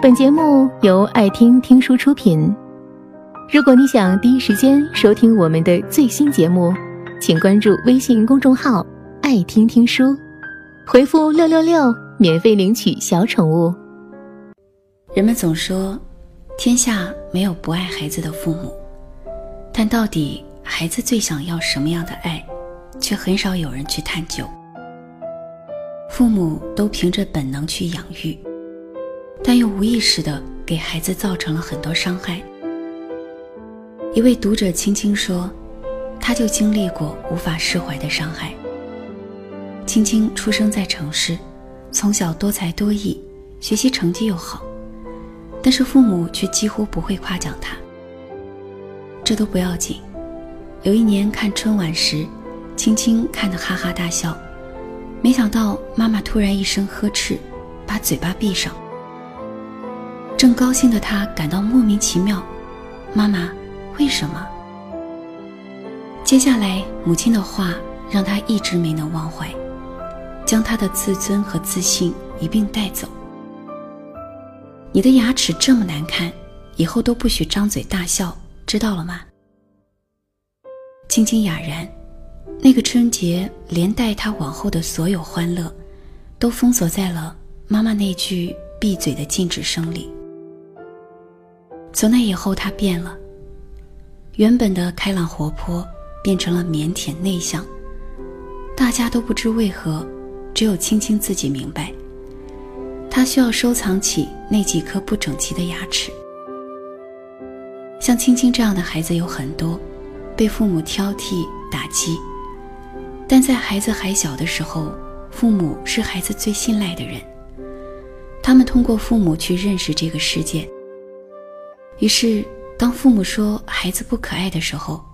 本节目由爱听听书出品。如果你想第一时间收听我们的最新节目，请关注微信公众号“爱听听书”，回复“六六六”免费领取小宠物。人们总说，天下没有不爱孩子的父母，但到底孩子最想要什么样的爱，却很少有人去探究。父母都凭着本能去养育。但又无意识的给孩子造成了很多伤害。一位读者青青说，他就经历过无法释怀的伤害。青青出生在城市，从小多才多艺，学习成绩又好，但是父母却几乎不会夸奖他。这都不要紧。有一年看春晚时，青青看得哈哈大笑，没想到妈妈突然一声呵斥，把嘴巴闭上。正高兴的他感到莫名其妙，妈妈，为什么？接下来母亲的话让他一直没能忘怀，将他的自尊和自信一并带走。你的牙齿这么难看，以后都不许张嘴大笑，知道了吗？青青哑然，那个春节连带他往后的所有欢乐，都封锁在了妈妈那句闭嘴的禁止声里。从那以后，他变了。原本的开朗活泼变成了腼腆内向。大家都不知为何，只有青青自己明白。他需要收藏起那几颗不整齐的牙齿。像青青这样的孩子有很多，被父母挑剔打击，但在孩子还小的时候，父母是孩子最信赖的人。他们通过父母去认识这个世界。于是，当父母说孩子不可爱的时候，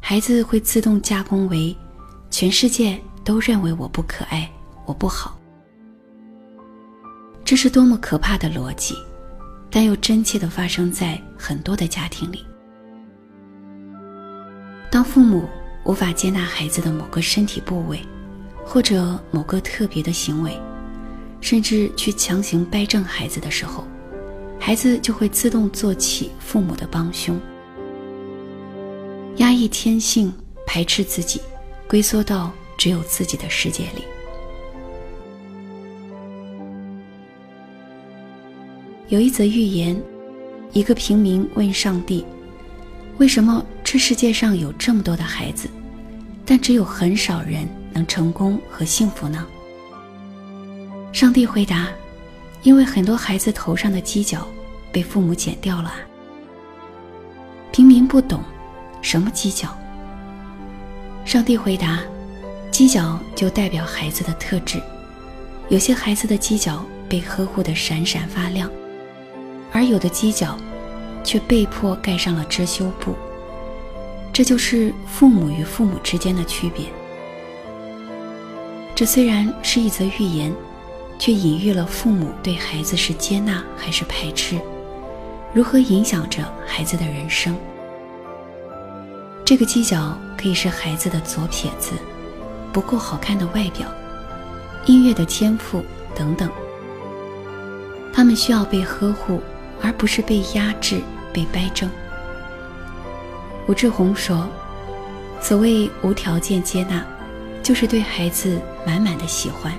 孩子会自动加工为“全世界都认为我不可爱，我不好”。这是多么可怕的逻辑，但又真切的发生在很多的家庭里。当父母无法接纳孩子的某个身体部位，或者某个特别的行为，甚至去强行掰正孩子的时候，孩子就会自动做起父母的帮凶，压抑天性，排斥自己，龟缩到只有自己的世界里。有一则寓言，一个平民问上帝：“为什么这世界上有这么多的孩子，但只有很少人能成功和幸福呢？”上帝回答。因为很多孩子头上的犄角被父母剪掉了。平民不懂什么犄角。上帝回答：犄角就代表孩子的特质，有些孩子的犄角被呵护得闪闪发亮，而有的犄角却被迫盖上了遮羞布。这就是父母与父母之间的区别。这虽然是一则寓言。却隐喻了父母对孩子是接纳还是排斥，如何影响着孩子的人生。这个犄角可以是孩子的左撇子，不够好看的外表，音乐的天赋等等。他们需要被呵护，而不是被压制、被掰正。吴志红说：“所谓无条件接纳，就是对孩子满满的喜欢。”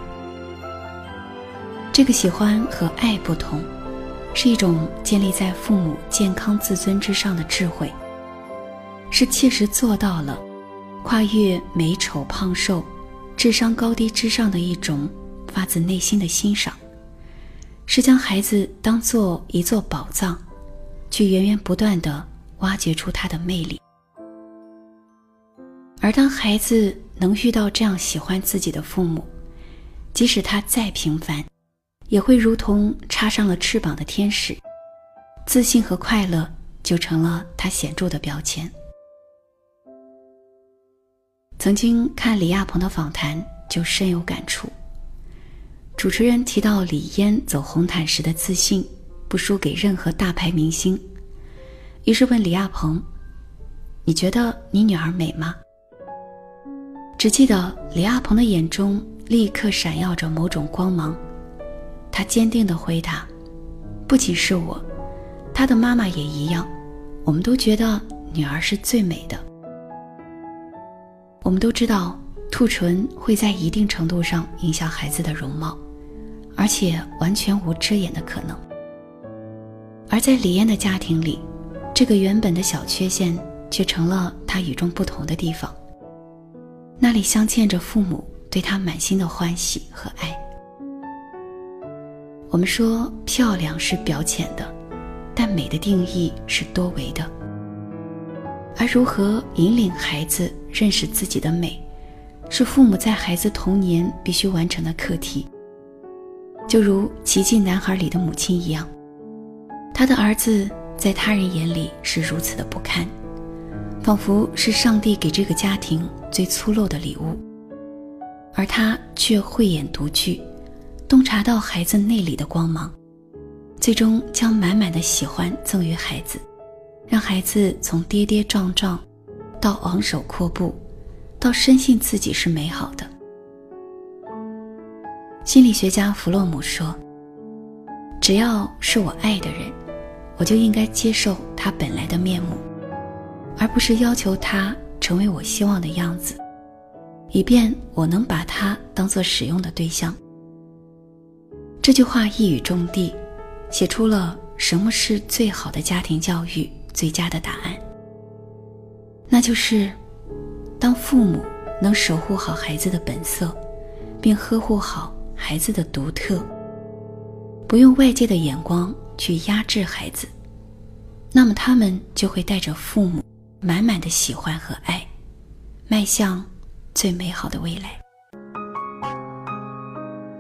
这个喜欢和爱不同，是一种建立在父母健康自尊之上的智慧，是切实做到了跨越美丑胖瘦、智商高低之上的一种发自内心的欣赏，是将孩子当做一座宝藏，去源源不断的挖掘出他的魅力。而当孩子能遇到这样喜欢自己的父母，即使他再平凡。也会如同插上了翅膀的天使，自信和快乐就成了他显著的标签。曾经看李亚鹏的访谈，就深有感触。主持人提到李嫣走红毯时的自信，不输给任何大牌明星，于是问李亚鹏：“你觉得你女儿美吗？”只记得李亚鹏的眼中立刻闪耀着某种光芒。他坚定地回答：“不仅是我，他的妈妈也一样，我们都觉得女儿是最美的。我们都知道，兔唇会在一定程度上影响孩子的容貌，而且完全无遮掩的可能。而在李嫣的家庭里，这个原本的小缺陷却成了她与众不同的地方。那里镶嵌着父母对她满心的欢喜和爱。我们说漂亮是表浅的，但美的定义是多维的。而如何引领孩子认识自己的美，是父母在孩子童年必须完成的课题。就如《奇迹男孩》里的母亲一样。他的儿子在他人眼里是如此的不堪，仿佛是上帝给这个家庭最粗陋的礼物，而他却慧眼独具，洞察到孩子内里的光芒，最终将满满的喜欢赠予孩子，让孩子从跌跌撞撞，到昂首阔步，到深信自己是美好的。心理学家弗洛姆说：“只要是我爱的人。”我就应该接受他本来的面目，而不是要求他成为我希望的样子，以便我能把他当做使用的对象。这句话一语中的，写出了什么是最好的家庭教育最佳的答案。那就是，当父母能守护好孩子的本色，并呵护好孩子的独特，不用外界的眼光。去压制孩子，那么他们就会带着父母满满的喜欢和爱，迈向最美好的未来。